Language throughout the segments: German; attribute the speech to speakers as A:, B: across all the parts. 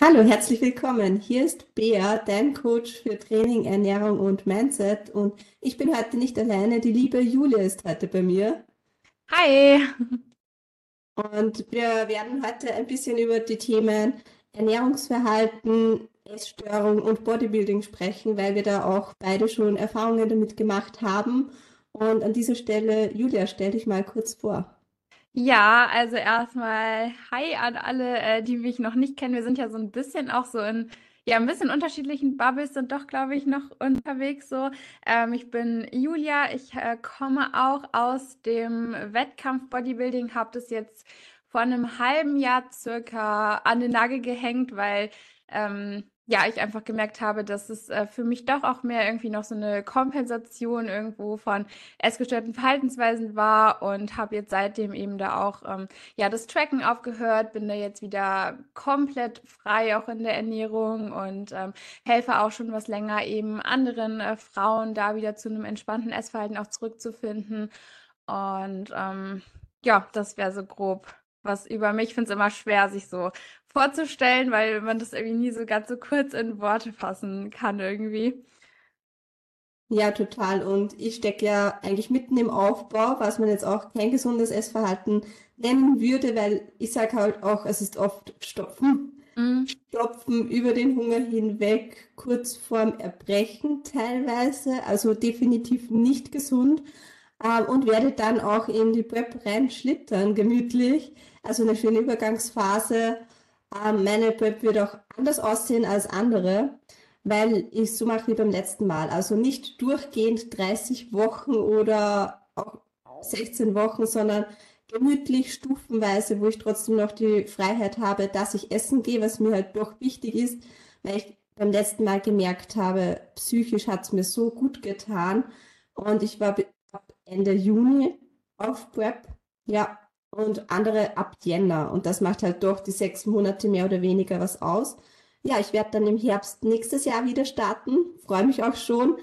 A: Hallo, herzlich willkommen. Hier ist Bea, dein Coach für Training, Ernährung und Mindset. Und ich bin heute nicht alleine. Die liebe Julia ist heute bei mir.
B: Hi.
A: Und wir werden heute ein bisschen über die Themen Ernährungsverhalten, Essstörung und Bodybuilding sprechen, weil wir da auch beide schon Erfahrungen damit gemacht haben. Und an dieser Stelle, Julia, stell dich mal kurz vor.
B: Ja, also erstmal Hi an alle, äh, die mich noch nicht kennen. Wir sind ja so ein bisschen auch so in, ja, ein bisschen unterschiedlichen Bubbles sind doch, glaube ich, noch unterwegs so. Ähm, ich bin Julia, ich äh, komme auch aus dem Wettkampf Bodybuilding, habe das jetzt vor einem halben Jahr circa an den Nagel gehängt, weil ähm, ja, ich einfach gemerkt habe, dass es äh, für mich doch auch mehr irgendwie noch so eine Kompensation irgendwo von essgestörten Verhaltensweisen war und habe jetzt seitdem eben da auch ähm, ja das Tracken aufgehört, bin da jetzt wieder komplett frei auch in der Ernährung und ähm, helfe auch schon was länger eben anderen äh, Frauen da wieder zu einem entspannten Essverhalten auch zurückzufinden und ähm, ja, das wäre so grob was über mich. Ich finde es immer schwer, sich so vorzustellen, weil man das irgendwie nie so ganz so kurz in Worte fassen kann irgendwie.
A: Ja, total. Und ich stecke ja eigentlich mitten im Aufbau, was man jetzt auch kein gesundes Essverhalten nennen würde, weil ich sage halt auch, es ist oft Stopfen. Mhm. Stopfen über den Hunger hinweg, kurz vorm Erbrechen teilweise, also definitiv nicht gesund. Ähm, und werde dann auch in die Prep reinschlittern, gemütlich. Also eine schöne Übergangsphase meine Prep wird auch anders aussehen als andere, weil ich so mache wie beim letzten Mal. Also nicht durchgehend 30 Wochen oder auch 16 Wochen, sondern gemütlich, stufenweise, wo ich trotzdem noch die Freiheit habe, dass ich essen gehe, was mir halt doch wichtig ist, weil ich beim letzten Mal gemerkt habe, psychisch hat es mir so gut getan. Und ich war Ende Juni auf Prep. Ja, und andere ab Jänner. Und das macht halt doch die sechs Monate mehr oder weniger was aus. Ja, ich werde dann im Herbst nächstes Jahr wieder starten, freue mich auch schon.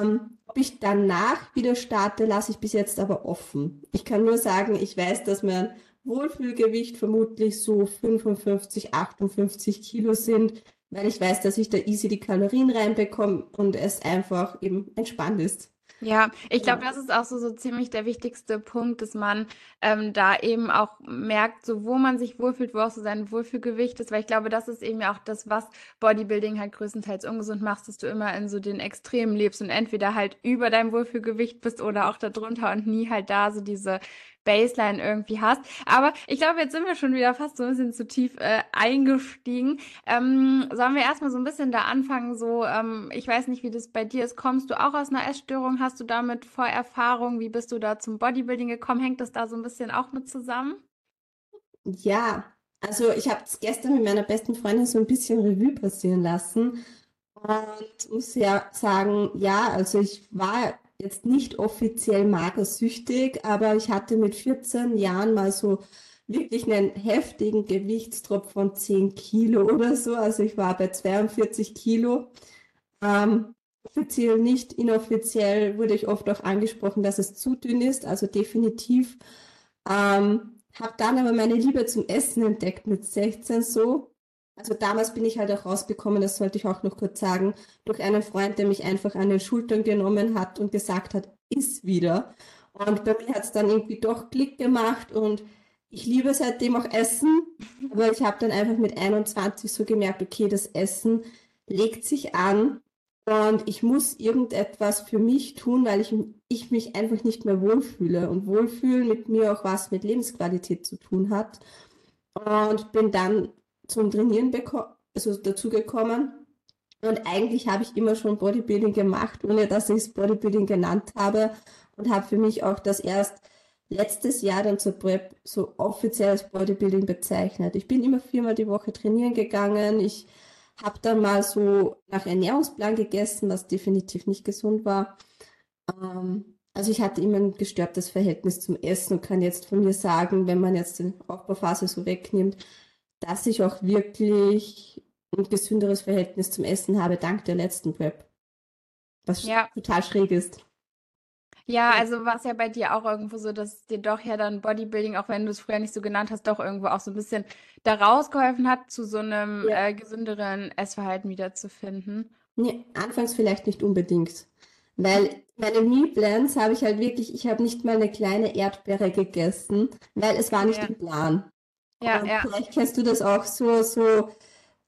A: Ähm, ob ich danach wieder starte, lasse ich bis jetzt aber offen. Ich kann nur sagen, ich weiß, dass mein Wohlfühlgewicht vermutlich so 55, 58 Kilo sind, weil ich weiß, dass ich da easy die Kalorien reinbekomme und es einfach eben entspannt ist.
B: Ja, ich glaube, das ist auch so, so ziemlich der wichtigste Punkt, dass man ähm, da eben auch merkt, so wo man sich wohlfühlt, wo auch so sein Wohlfühlgewicht ist, weil ich glaube, das ist eben auch das, was Bodybuilding halt größtenteils ungesund macht, dass du immer in so den Extremen lebst und entweder halt über deinem Wohlfühlgewicht bist oder auch darunter und nie halt da so diese Baseline irgendwie hast. Aber ich glaube, jetzt sind wir schon wieder fast so ein bisschen zu tief äh, eingestiegen. Ähm, sollen wir erstmal so ein bisschen da anfangen? So, ähm, ich weiß nicht, wie das bei dir ist. Kommst du auch aus einer Essstörung? Hast du damit Vorerfahrung? Wie bist du da zum Bodybuilding gekommen? Hängt das da so ein bisschen auch mit zusammen?
A: Ja, also ich habe es gestern mit meiner besten Freundin so ein bisschen Revue passieren lassen und muss ja sagen, ja, also ich war jetzt nicht offiziell magersüchtig, aber ich hatte mit 14 Jahren mal so wirklich einen heftigen Gewichtsdruck von 10 Kilo oder so. Also ich war bei 42 Kilo. Ähm, offiziell nicht, inoffiziell wurde ich oft auch angesprochen, dass es zu dünn ist, also definitiv. Ähm, habe dann aber meine Liebe zum Essen entdeckt mit 16 so also damals bin ich halt auch rausgekommen, das sollte ich auch noch kurz sagen, durch einen Freund, der mich einfach an den Schultern genommen hat und gesagt hat, iss wieder. Und bei mir hat es dann irgendwie doch Klick gemacht und ich liebe seitdem auch Essen, aber ich habe dann einfach mit 21 so gemerkt, okay, das Essen legt sich an und ich muss irgendetwas für mich tun, weil ich, ich mich einfach nicht mehr wohlfühle. Und Wohlfühlen mit mir auch was mit Lebensqualität zu tun hat. Und bin dann zum Trainieren also dazugekommen. Und eigentlich habe ich immer schon Bodybuilding gemacht, ohne dass ich es Bodybuilding genannt habe. Und habe für mich auch das erst letztes Jahr dann zur Prep so offiziell als Bodybuilding bezeichnet. Ich bin immer viermal die Woche trainieren gegangen. Ich habe dann mal so nach Ernährungsplan gegessen, was definitiv nicht gesund war. Ähm, also ich hatte immer ein gestörtes Verhältnis zum Essen und kann jetzt von mir sagen, wenn man jetzt die Aufbauphase so wegnimmt, dass ich auch wirklich ein gesünderes Verhältnis zum Essen habe, dank der letzten Prep. Was ja. total schräg ist.
B: Ja, also war es ja bei dir auch irgendwo so, dass dir doch ja dann Bodybuilding, auch wenn du es früher nicht so genannt hast, doch irgendwo auch so ein bisschen da rausgeholfen hat, zu so einem
A: Ja.
B: äh, gesünderen Essverhalten wiederzufinden.
A: Nee, anfangs vielleicht nicht unbedingt, weil meine Meal Plans habe ich halt wirklich, ich habe nicht mal eine kleine Erdbeere gegessen, weil es war nicht
B: Ja,
A: im Plan.
B: Ja,
A: Und
B: ja.
A: vielleicht kennst du das auch so, so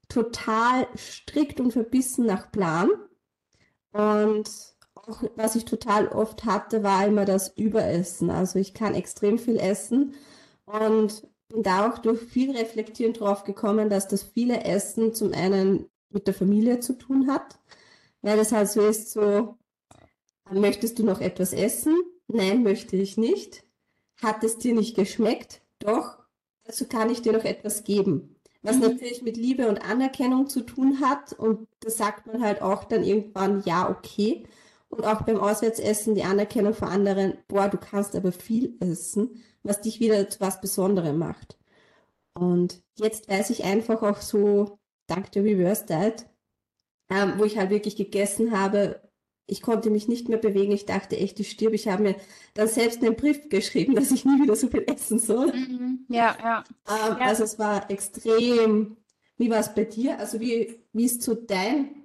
A: total strikt und verbissen nach Plan. Und auch, was ich total oft hatte, war immer das Überessen. Also ich kann extrem viel essen und bin da auch durch viel Reflektieren drauf gekommen, dass das viele Essen zum einen mit der Familie zu tun hat, weil es halt so ist, so, möchtest du noch etwas essen? Nein, möchte ich nicht. Hat es dir nicht geschmeckt? Doch, also kann ich dir noch etwas geben. Was
B: Mhm.
A: natürlich mit Liebe und Anerkennung zu tun hat. Und das sagt man halt auch dann irgendwann, ja, okay. Und auch beim Auswärtsessen die Anerkennung von anderen, boah, du kannst aber viel essen, was dich wieder zu was Besonderem macht. Und jetzt weiß ich einfach auch so, dank der Reverse Diet, ähm, wo ich halt wirklich gegessen habe, ich konnte mich nicht mehr bewegen. Ich dachte echt, ich stirb. Ich habe mir dann selbst einen Brief geschrieben, dass ich nie wieder so viel essen soll.
B: Mhm. Ja, ja.
A: Ähm,
B: Ja,
A: also es war extrem. Wie war es bei dir? Also wie, wie ist so dein,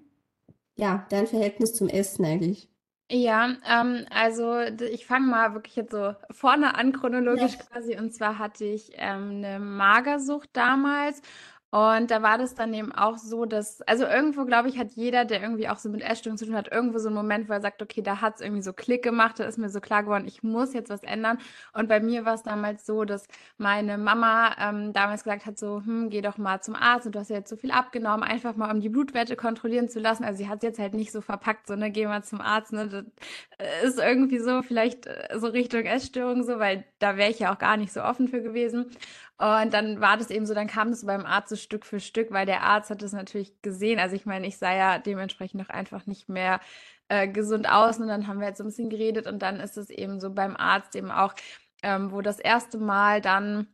A: ja, dein Verhältnis zum Essen eigentlich?
B: Ja, ähm, also ich fange mal wirklich jetzt so vorne an,
A: Ja.
B: chronologisch quasi. Und zwar hatte ich ähm, eine Magersucht damals. Und da war das dann eben auch so, dass, also irgendwo, glaube ich, hat jeder, der irgendwie auch so mit Essstörungen zu tun hat, irgendwo so einen Moment, wo er sagt, okay, da hat es irgendwie so Klick gemacht, da ist mir so klar geworden, ich muss jetzt was ändern. Und bei mir war es damals so, dass meine Mama ähm, damals gesagt hat, so, hm, geh doch mal zum Arzt und du hast ja jetzt so viel abgenommen, einfach mal um die Blutwerte kontrollieren zu lassen. Also sie hat es jetzt halt nicht so verpackt, so, ne, geh mal zum Arzt, ne, das äh, ist irgendwie so, vielleicht äh, so Richtung Essstörung so, weil da wäre ich ja auch gar nicht so offen für gewesen. Und dann war das eben so, dann kam das beim Arzt so Stück für Stück, weil der Arzt hat das natürlich gesehen. Also ich meine, ich sah ja dementsprechend auch einfach nicht mehr äh, gesund aus. Und dann haben wir halt so ein bisschen geredet und dann ist es eben so beim Arzt eben auch, ähm, wo das erste Mal dann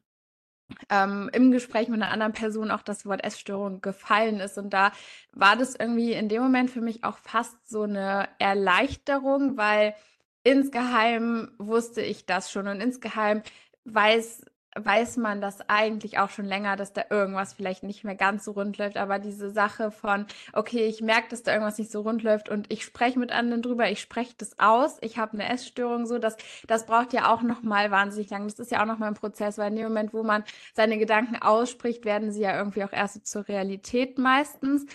B: ähm, im Gespräch mit einer anderen Person auch das Wort Essstörung gefallen ist. Und da war das irgendwie in dem Moment für mich auch fast so eine Erleichterung, weil insgeheim wusste ich das schon und insgeheim weiß, weiß man das eigentlich auch schon länger, dass da irgendwas vielleicht nicht mehr ganz so rund läuft. Aber diese Sache von, okay, ich merke, dass da irgendwas nicht so rund läuft und ich spreche mit anderen drüber, ich spreche das aus, ich habe eine Essstörung, so, das, das braucht ja auch nochmal wahnsinnig lang. Das ist ja auch nochmal ein Prozess, weil in dem Moment, wo man seine Gedanken ausspricht, werden sie ja irgendwie auch erst zur Realität meistens.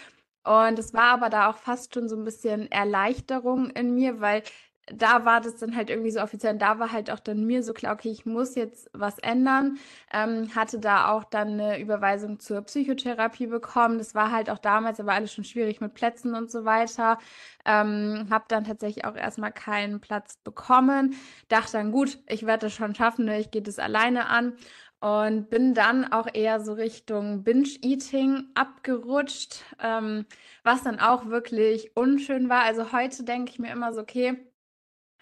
B: Und es war aber da auch fast schon so ein bisschen Erleichterung in mir, weil da war das dann halt irgendwie so offiziell und da war halt auch dann mir so klar, okay, ich muss jetzt was ändern. Ähm, hatte da auch dann eine Überweisung zur Psychotherapie bekommen. Das war halt auch damals, aber alles schon schwierig mit Plätzen und so weiter. Ähm, habe dann tatsächlich auch erstmal keinen Platz bekommen. Dachte dann, gut, ich werde das schon schaffen, ne? ich gehe das alleine an. Und bin dann auch eher so Richtung Binge-Eating abgerutscht, ähm, was dann auch wirklich unschön war. Also heute denke ich mir immer so, okay,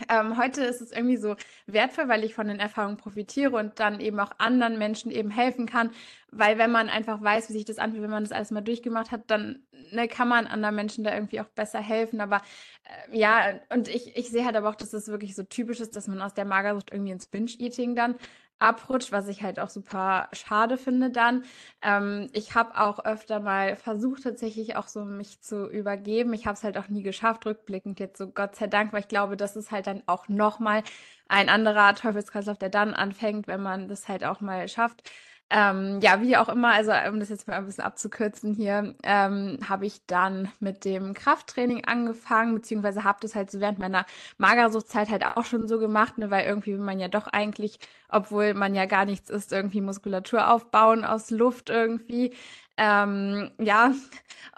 B: ähm, heute ist es irgendwie so wertvoll, weil ich von den Erfahrungen profitiere und dann eben auch anderen Menschen eben helfen kann. Weil wenn man einfach weiß, wie sich das anfühlt, wenn man das alles mal durchgemacht hat, dann ne, kann man anderen Menschen da irgendwie auch besser helfen. Aber äh, ja, und ich, ich sehe halt aber auch, dass das wirklich so typisch ist, dass man aus der Magersucht irgendwie ins Binge-Eating dann abrutscht, was ich halt auch super schade finde dann. Ähm, ich habe auch öfter mal versucht, tatsächlich auch so mich zu übergeben. Ich habe es halt auch nie geschafft, rückblickend jetzt so Gott sei Dank, weil ich glaube, das ist halt dann auch nochmal ein anderer Teufelskreislauf, der dann anfängt, wenn man das halt auch mal schafft. Ähm, ja, wie auch immer, also um das jetzt mal ein bisschen abzukürzen hier, ähm, habe ich dann mit dem Krafttraining angefangen, beziehungsweise habe das halt so während meiner Magersuchtzeit halt auch schon so gemacht, ne, weil irgendwie will man ja doch eigentlich, obwohl man ja gar nichts ist, irgendwie Muskulatur aufbauen aus Luft irgendwie. Ähm, ja,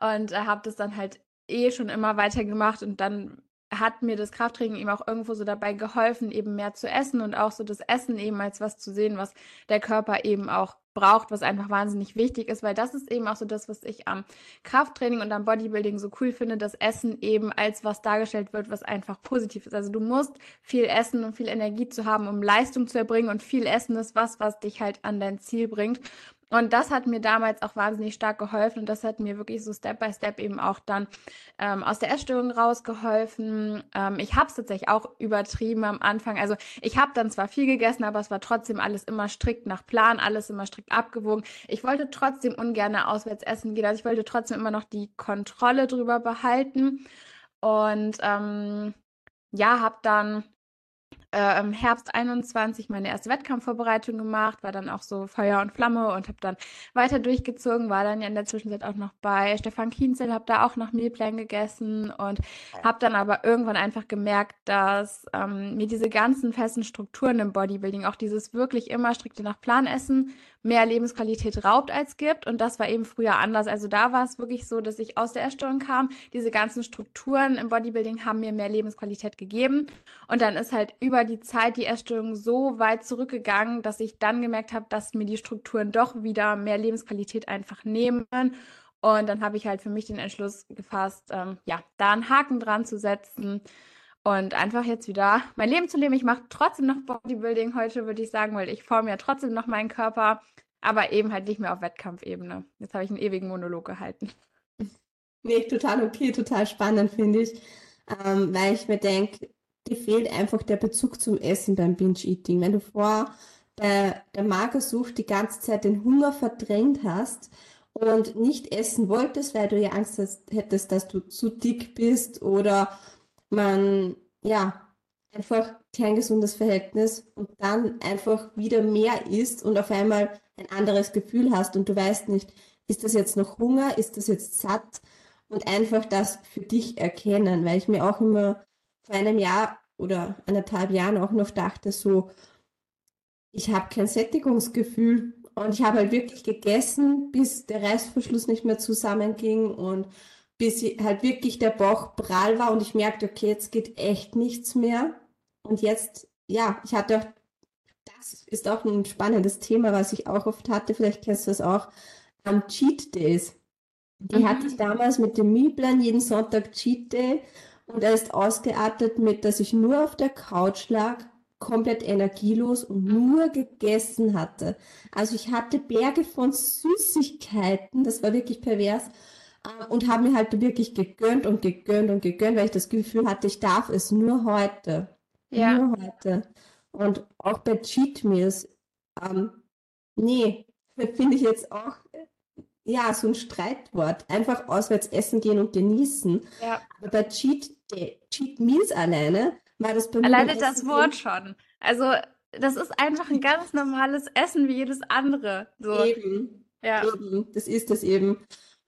B: und äh, habe das dann halt eh schon immer weiter gemacht und dann hat mir das Krafttraining eben auch irgendwo so dabei geholfen, eben mehr zu essen und auch so das Essen eben als was zu sehen, was der Körper eben auch braucht, was einfach wahnsinnig wichtig ist, weil das ist eben auch so das, was ich am Krafttraining und am Bodybuilding so cool finde, dass Essen eben als was dargestellt wird, was einfach positiv ist. Also du musst viel essen, um viel Energie zu haben, um Leistung zu erbringen und viel Essen ist was, was dich halt an dein Ziel bringt. Und das hat mir damals auch wahnsinnig stark geholfen und das hat mir wirklich so Step by Step eben auch dann ähm, aus der Essstörung rausgeholfen. Ähm, ich habe es tatsächlich auch übertrieben am Anfang. Also ich habe dann zwar viel gegessen, aber es war trotzdem alles immer strikt nach Plan, alles immer strikt abgewogen. Ich wollte trotzdem ungern auswärts essen gehen. Also ich wollte trotzdem immer noch die Kontrolle drüber behalten. Und ähm, ja, habe dann äh, im Herbst 21 meine erste Wettkampfvorbereitung gemacht, war dann auch so Feuer und Flamme und habe dann weiter durchgezogen, war dann ja in der Zwischenzeit auch noch bei Stefan Kienzel, habe da auch noch Mealplan gegessen und habe dann aber irgendwann einfach gemerkt, dass ähm, mir diese ganzen festen Strukturen im Bodybuilding, auch dieses wirklich immer strikte nach Plan essen, mehr Lebensqualität raubt als gibt. Und das war eben früher anders. Also da war es wirklich so, dass ich aus der Essstörung kam. Diese ganzen Strukturen im Bodybuilding haben mir mehr Lebensqualität gegeben. Und dann ist halt über die Zeit die Essstörung so weit zurückgegangen, dass ich dann gemerkt habe, dass mir die Strukturen doch wieder mehr Lebensqualität einfach nehmen. Und dann habe ich halt für mich den Entschluss gefasst, ähm, ja, da einen Haken dran zu setzen und einfach jetzt wieder mein Leben zu leben. Ich mache trotzdem noch Bodybuilding heute, würde ich sagen, weil ich forme ja trotzdem noch meinen Körper, aber eben halt nicht mehr auf Wettkampfebene. Jetzt habe ich einen ewigen Monolog gehalten.
A: Nee, total okay, total spannend, finde ich. Ähm, weil ich mir denke, dir fehlt einfach der Bezug zum Essen beim Binge-Eating. Wenn du vor der, der Magersucht die ganze Zeit den Hunger verdrängt hast und nicht essen wolltest, weil du ja Angst hast, hättest, dass du zu dick bist oder man, ja, einfach kein gesundes Verhältnis und dann einfach wieder mehr isst und auf einmal ein anderes Gefühl hast und du weißt nicht, ist das jetzt noch Hunger, ist das jetzt satt? Und einfach das für dich erkennen, weil ich mir auch immer vor einem Jahr oder anderthalb Jahren auch noch dachte, so, ich habe kein Sättigungsgefühl und ich habe halt wirklich gegessen, bis der Reißverschluss nicht mehr zusammenging und bis halt wirklich der Bauch prall war und ich merkte, okay, jetzt geht echt nichts mehr. Und jetzt, ja, ich hatte auch, das ist auch ein spannendes Thema, was ich auch oft hatte, vielleicht kennst du das auch, am Cheat Days. Die mhm. hatte ich damals mit dem Mealplan, jeden Sonntag Cheat Day und er ist ausgeartet mit, dass ich nur auf der Couch lag, komplett energielos und nur gegessen hatte. Also ich hatte Berge von Süßigkeiten, das war wirklich pervers und habe mir halt wirklich gegönnt und gegönnt und gegönnt, weil ich das Gefühl hatte, ich darf es nur heute. Ja. Nur heute. Und auch bei Cheat Meals, ähm, nee, finde ich jetzt auch, ja, so ein Streitwort. Einfach auswärts essen gehen und genießen. Ja. Aber bei Cheat, Cheat Meals alleine war das
B: bei mir. Alleine das Wort schon. Also, das ist einfach ein ganz normales Essen wie jedes andere. So.
A: Eben. Ja. Eben. Das ist es eben.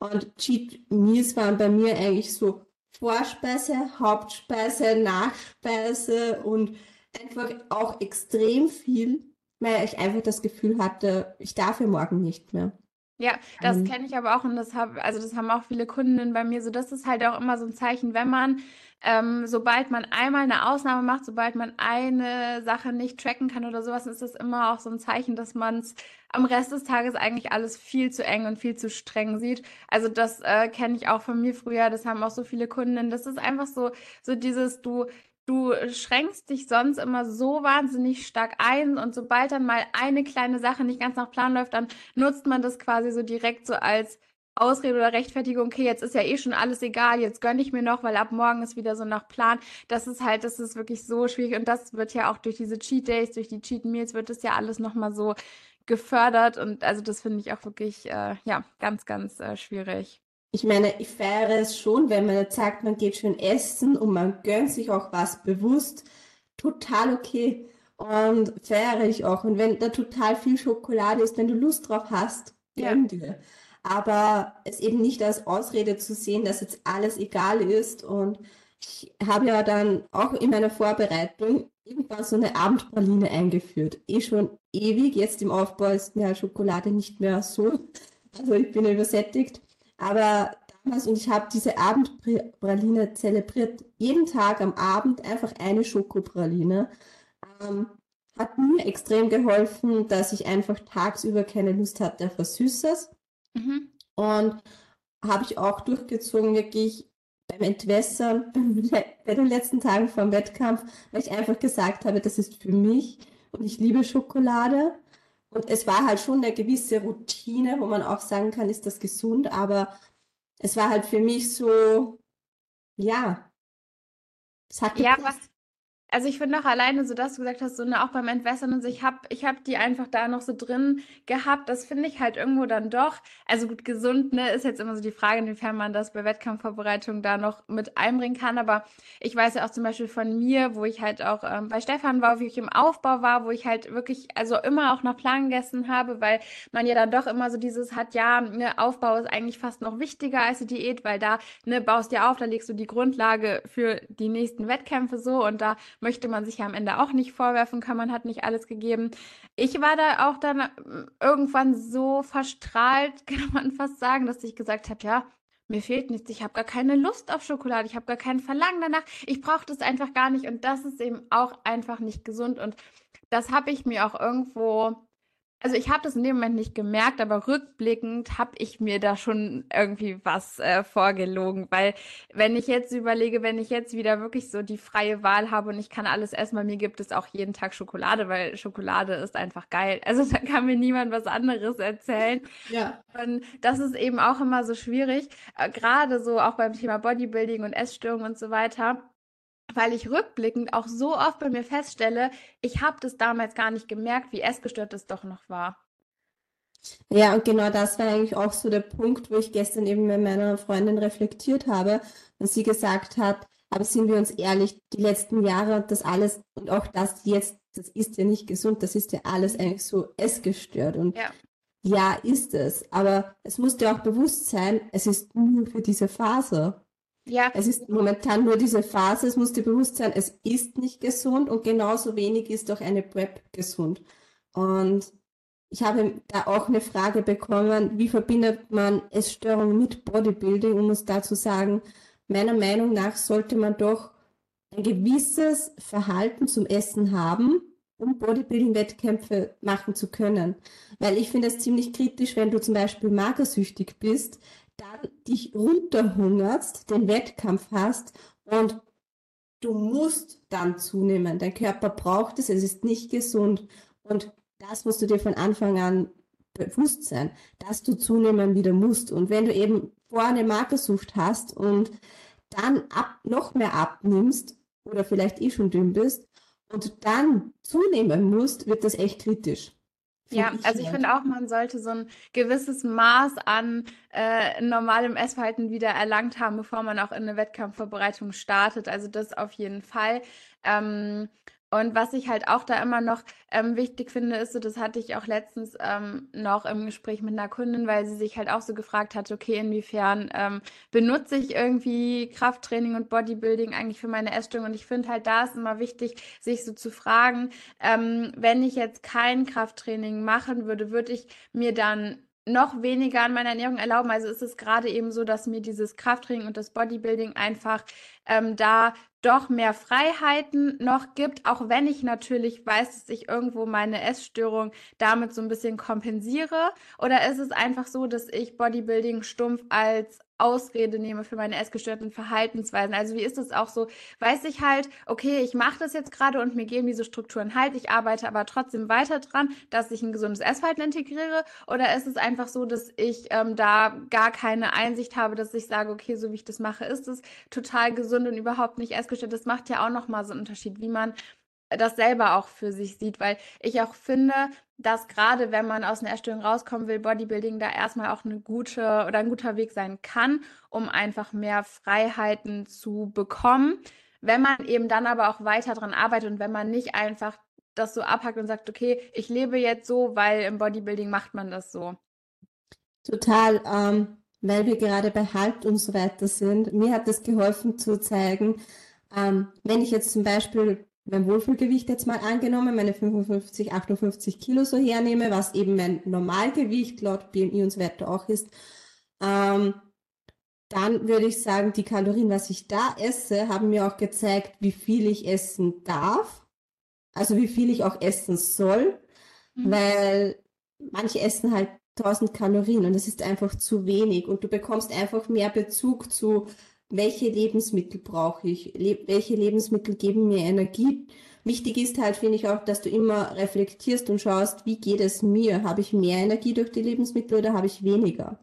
A: Und Cheat Meals waren bei mir eigentlich so Vorspeise, Hauptspeise, Nachspeise und einfach auch extrem viel, weil ich einfach das Gefühl hatte, ich darf ja morgen nicht mehr.
B: Ja, das ähm, kenne ich aber auch und das habe, also das haben auch viele Kundinnen bei mir. So, das ist halt auch immer so ein Zeichen, wenn man ähm, sobald man einmal eine Ausnahme macht, sobald man eine Sache nicht tracken kann oder sowas, ist das immer auch so ein Zeichen, dass man es am Rest des Tages eigentlich alles viel zu eng und viel zu streng sieht. Also das äh, kenne ich auch von mir früher, das haben auch so viele Kundinnen. Das ist einfach so, so dieses, du, du schränkst dich sonst immer so wahnsinnig stark ein und sobald dann mal eine kleine Sache nicht ganz nach Plan läuft, dann nutzt man das quasi so direkt so als Ausrede oder Rechtfertigung, okay, jetzt ist ja eh schon alles egal, jetzt gönne ich mir noch, weil ab morgen ist wieder so nach Plan. Das ist halt, das ist wirklich so schwierig und das wird ja auch durch diese Cheat Days, durch die Cheat Meals wird das ja alles nochmal so gefördert und also das finde ich auch wirklich, äh, ja, ganz, ganz äh, schwierig.
A: Ich meine, ich feiere es schon, wenn man jetzt sagt, man geht schön essen und man gönnt sich auch was bewusst. Total okay. Und feiere ich auch. Und wenn da total viel Schokolade ist, wenn du Lust drauf hast, gönn ja. dir aber es eben nicht als Ausrede zu sehen, dass jetzt alles egal ist. Und ich habe ja dann auch in meiner Vorbereitung irgendwann so eine Abendpraline eingeführt. Eh schon ewig, jetzt im Aufbau ist mir Schokolade nicht mehr so. Also ich bin übersättigt. Aber damals, und ich habe diese Abendpraline zelebriert, jeden Tag am Abend einfach eine Schokopraline. Ähm, hat mir extrem geholfen, dass ich einfach tagsüber keine Lust hatte auf was Süßes. Mhm. Und habe ich auch durchgezogen, wirklich beim Entwässern, bei den letzten Tagen vom Wettkampf, weil ich einfach gesagt habe, das ist für mich und ich liebe Schokolade. Und es war halt schon eine gewisse Routine, wo man auch sagen kann, ist das gesund, aber es war halt für mich so, ja,
B: es hat. Ja, also ich finde auch alleine, so dass du gesagt hast, so ne, auch beim Entwässern und so, ich habe ich hab die einfach da noch so drin gehabt. Das finde ich halt irgendwo dann doch. Also gut, gesund, ne, ist jetzt immer so die Frage, inwiefern man das bei Wettkampfvorbereitung da noch mit einbringen kann. Aber ich weiß ja auch zum Beispiel von mir, wo ich halt auch ähm, bei Stefan war, wie ich im Aufbau war, wo ich halt wirklich, also immer auch nach Plan gegessen habe, weil man ja dann doch immer so dieses hat, ja, ne, Aufbau ist eigentlich fast noch wichtiger als die Diät, weil da, ne, baust du auf, da legst du die Grundlage für die nächsten Wettkämpfe so und da möchte man sich ja am Ende auch nicht vorwerfen kann, man hat nicht alles gegeben. Ich war da auch dann äh, irgendwann so verstrahlt, kann man fast sagen, dass ich gesagt habe, ja, mir fehlt nichts, ich habe gar keine Lust auf Schokolade, ich habe gar kein Verlangen danach, ich brauche das einfach gar nicht und das ist eben auch einfach nicht gesund und das habe ich mir auch irgendwo also ich habe das in dem Moment nicht gemerkt, aber rückblickend habe ich mir da schon irgendwie was äh, vorgelogen, weil wenn ich jetzt überlege, wenn ich jetzt wieder wirklich so die freie Wahl habe und ich kann alles essen, bei mir gibt es auch jeden Tag Schokolade, weil Schokolade ist einfach geil. Also da kann mir niemand was anderes erzählen. Ja. Und das ist eben auch immer so schwierig, äh, gerade so auch beim Thema Bodybuilding und Essstörungen und so weiter weil ich rückblickend auch so oft bei mir feststelle, ich habe das damals gar nicht gemerkt, wie essgestört es doch noch war.
A: Ja, und genau das war eigentlich auch so der Punkt, wo ich gestern eben mit meiner Freundin reflektiert habe und sie gesagt hat, aber sind wir uns ehrlich, die letzten Jahre, das alles und auch das jetzt, das ist ja nicht gesund, das ist ja alles eigentlich so essgestört. Und ja, ja ist es, aber es muss dir auch bewusst sein, es ist nur für diese Phase. Ja. Es ist momentan nur diese Phase, es muss dir bewusst sein, es ist nicht gesund und genauso wenig ist auch eine PrEP gesund. Und ich habe da auch eine Frage bekommen, wie verbindet man Essstörungen mit Bodybuilding und muss dazu sagen, meiner Meinung nach sollte man doch ein gewisses Verhalten zum Essen haben, um Bodybuilding-Wettkämpfe machen zu können. Weil ich finde es ziemlich kritisch, wenn du zum Beispiel magersüchtig bist, dann dich runterhungerst, den Wettkampf hast und du musst dann zunehmen. Dein Körper braucht es, es ist nicht gesund. Und das musst du dir von Anfang an bewusst sein, dass du zunehmen wieder musst. Und wenn du eben vorher eine Magersucht hast und dann ab, noch mehr abnimmst oder vielleicht eh schon dünn bist und dann zunehmen musst, wird das echt kritisch.
B: Ja, also ich finde auch, man sollte so ein gewisses Maß an äh, normalem Essverhalten wieder erlangt haben, bevor man auch in eine Wettkampfvorbereitung startet. Also das auf jeden Fall. Ähm, und was ich halt auch da immer noch ähm, wichtig finde, ist so, das hatte ich auch letztens ähm, noch im Gespräch mit einer Kundin, weil sie sich halt auch so gefragt hat, okay, inwiefern ähm, benutze ich irgendwie Krafttraining und Bodybuilding eigentlich für meine Essstörung? Und ich finde halt, da ist immer wichtig, sich so zu fragen, ähm, wenn ich jetzt kein Krafttraining machen würde, würde ich mir dann noch weniger an meiner Ernährung erlauben. Also ist es gerade eben so, dass mir dieses Krafttraining und das Bodybuilding einfach ähm, da doch mehr Freiheiten noch gibt, auch wenn ich natürlich weiß, dass ich irgendwo meine Essstörung damit so ein bisschen kompensiere? Oder ist es einfach so, dass ich Bodybuilding stumpf als Ausrede nehme für meine essgestörten Verhaltensweisen. Also wie ist es auch so? Weiß ich halt, okay, ich mache das jetzt gerade und mir geben diese Strukturen halt, ich arbeite aber trotzdem weiter dran, dass ich ein gesundes Essverhalten integriere? Oder ist es einfach so, dass ich ähm, da gar keine Einsicht habe, dass ich sage, okay, so wie ich das mache, ist es total gesund und überhaupt nicht essgestört? Das macht ja auch nochmal so einen Unterschied, wie man das selber auch für sich sieht, weil ich auch finde, dass gerade wenn man aus einer Erstörung rauskommen will, Bodybuilding da erstmal auch eine gute oder ein guter Weg sein kann, um einfach mehr Freiheiten zu bekommen. Wenn man eben dann aber auch weiter dran arbeitet und wenn man nicht einfach das so abhackt und sagt, okay, ich lebe jetzt so, weil im Bodybuilding macht man das so.
A: Total, ähm, weil wir gerade bei Halt und so weiter sind. Mir hat es geholfen zu zeigen, ähm, wenn ich jetzt zum Beispiel mein Wohlfühlgewicht jetzt mal angenommen, meine 55, 58 Kilo so hernehme, was eben mein Normalgewicht laut BMI und so weiter auch ist, ähm, dann würde ich sagen, die Kalorien, was ich da esse, haben mir auch gezeigt, wie viel ich essen darf, also wie viel ich auch essen soll, mhm. weil manche essen halt 1000 Kalorien und das ist einfach zu wenig und du bekommst einfach mehr Bezug zu welche Lebensmittel brauche ich, Le welche Lebensmittel geben mir Energie wichtig ist halt, finde ich auch, dass du immer reflektierst und schaust, wie geht es mir? Habe ich mehr Energie durch die Lebensmittel oder habe ich weniger?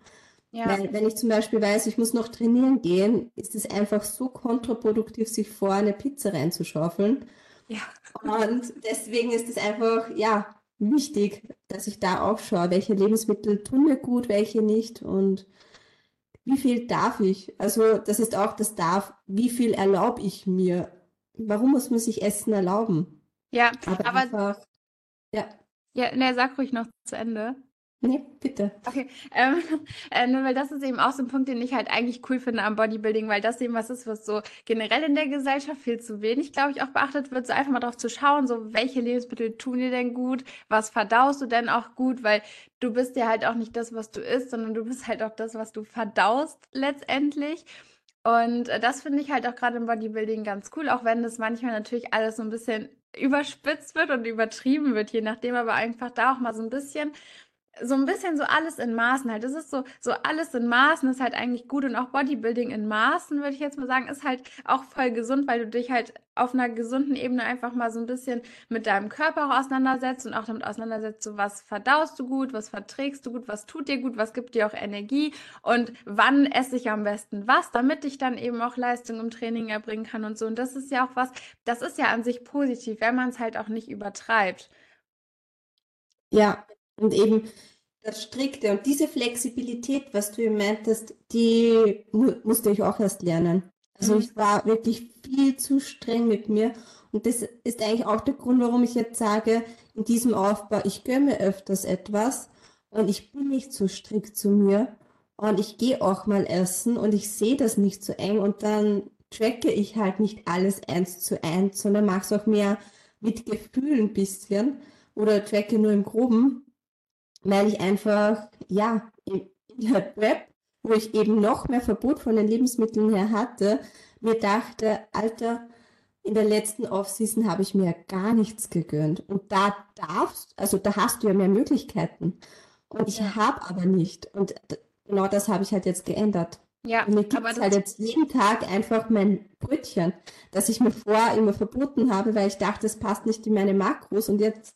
A: Ja. Weil wenn ich zum Beispiel weiß, ich muss noch trainieren gehen, ist es einfach so kontraproduktiv, sich vor eine Pizza reinzuschaufeln. Ja. Und deswegen ist es einfach, ja, wichtig, dass ich da auch schaue, welche Lebensmittel tun mir gut, welche nicht und wie viel darf ich? Also das ist auch das darf, wie viel erlaube ich mir? Warum muss man sich Essen erlauben?
B: Ja, aber, aber einfach, ja. Ja, ne, sag ruhig noch zu Ende.
A: Nee, bitte.
B: Okay, ähm, äh, weil das ist eben auch so ein Punkt, den ich halt eigentlich cool finde am Bodybuilding, weil das eben was ist, was so generell in der Gesellschaft viel zu wenig, glaube ich, auch beachtet wird, so einfach mal drauf zu schauen, so welche Lebensmittel tun dir denn gut, was verdaust du denn auch gut, weil du bist ja halt auch nicht das, was du isst, sondern du bist halt auch das, was du verdaust letztendlich. Und äh, das finde ich halt auch gerade im Bodybuilding ganz cool, auch wenn das manchmal natürlich alles so ein bisschen überspitzt wird und übertrieben wird, je nachdem, aber einfach da auch mal so ein bisschen so ein bisschen so alles in Maßen halt. Das ist so, so alles in Maßen ist halt eigentlich gut und auch Bodybuilding in Maßen, würde ich jetzt mal sagen, ist halt auch voll gesund, weil du dich halt auf einer gesunden Ebene einfach mal so ein bisschen mit deinem Körper auch auseinandersetzt und auch damit auseinandersetzt, so was verdaust du gut, was verträgst du gut, was tut dir gut, was gibt dir auch Energie und wann esse ich am besten was, damit ich dann eben auch Leistung im Training erbringen kann und so. Und das ist ja auch was, das ist ja an sich positiv, wenn man es halt auch nicht übertreibt.
A: Ja, und eben das Strikte und diese Flexibilität, was du eben meintest, die mu musste ich auch erst lernen. Also mhm. ich war wirklich viel zu streng mit mir. Und das ist eigentlich auch der Grund, warum ich jetzt sage, in diesem Aufbau, ich gönne öfters etwas und ich bin nicht so strikt zu mir und ich gehe auch mal essen und ich sehe das nicht so eng und dann tracke ich halt nicht alles eins zu eins, sondern mache es auch mehr mit Gefühl ein bisschen oder tracke nur im Groben weil ich einfach, ja, in, der Prep, wo ich eben noch mehr Verbot von den Lebensmitteln her hatte, mir dachte, Alter, in der letzten Offseason habe ich mir gar nichts gegönnt. Und da darfst, also da hast du ja mehr Möglichkeiten. Und ich ja. habe aber nicht. Und genau das habe ich halt jetzt geändert. Ja, und mir gibt es halt jetzt jeden Tag einfach mein Brötchen, das ich mir vorher immer verboten habe, weil ich dachte, es passt nicht in meine Makros und jetzt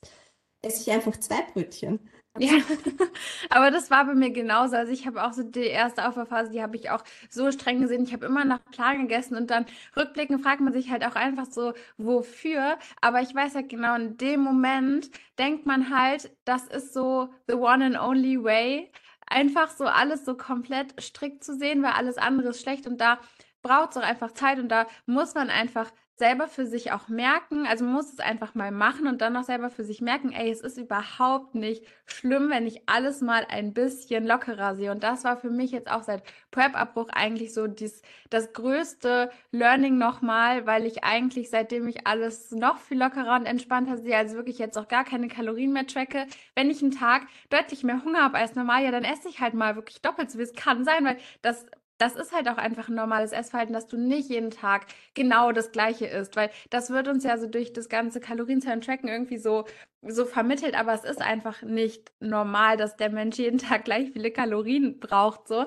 A: esse ich einfach zwei Brötchen.
B: Ja, aber das war bei mir genauso. Also ich habe auch so die erste Aufwärphase, die habe ich auch so streng gesehen. Ich habe immer nach Plan gegessen und dann rückblickend fragt man sich halt auch einfach so, wofür. Aber ich weiß halt genau, in dem Moment denkt man halt, das ist so the one and only way. Einfach so alles so komplett strikt zu sehen, weil alles andere ist schlecht und da braucht es auch einfach Zeit und da muss man einfach selber für sich auch merken, also man muss es einfach mal machen und dann auch selber für sich merken, ey, es ist überhaupt nicht schlimm, wenn ich alles mal ein bisschen lockerer sehe. Und das war für mich jetzt auch seit Prep-Abbruch eigentlich so dies, das größte Learning nochmal, weil ich eigentlich, seitdem ich alles noch viel lockerer und entspannter sehe, also wirklich jetzt auch gar keine Kalorien mehr tracke, wenn ich einen Tag deutlich mehr Hunger habe als normal, ja, dann esse ich halt mal wirklich doppelt so wie es kann sein, weil das das ist halt auch einfach ein normales Essverhalten, dass du nicht jeden Tag genau das Gleiche isst, weil das wird uns ja so durch das ganze Kalorienzahlen-Tracken irgendwie so, so vermittelt, aber es ist einfach nicht normal, dass der Mensch jeden Tag gleich viele Kalorien braucht, so.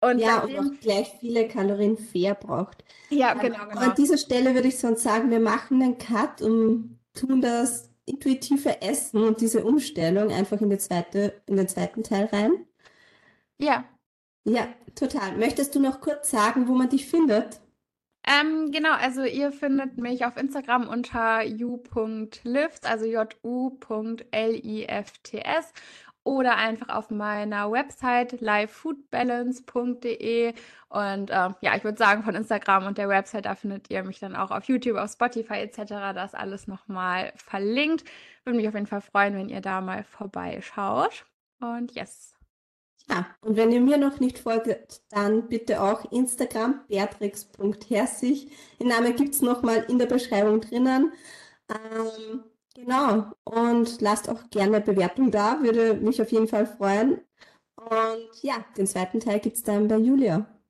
A: Und ja, und auch gleich viele Kalorien fair braucht.
B: Ja, genau, genau.
A: An dieser Stelle würde ich sonst sagen, wir machen einen Cut und tun das intuitive Essen und diese Umstellung einfach in, die zweite, in den zweiten Teil rein.
B: Ja,
A: ja, total. Möchtest du noch kurz sagen, wo man dich findet?
B: Ähm, genau, also ihr findet mich auf Instagram unter ju.lifts, also ju.lifts oder einfach auf meiner Website livefoodbalance.de und äh, ja, ich würde sagen von Instagram und der Website, da findet ihr mich dann auch auf YouTube, auf Spotify etc. Das alles nochmal verlinkt. Würde mich auf jeden Fall freuen, wenn ihr da mal vorbeischaut. Und yes.
A: Ja, und wenn ihr mir noch nicht folgt, dann bitte auch Instagram beatrix.herzig. Den Namen gibt es nochmal in der Beschreibung drinnen. Ähm, genau, und lasst auch gerne Bewertung da, würde mich auf jeden Fall freuen. Und ja, den zweiten Teil gibt es dann bei Julia.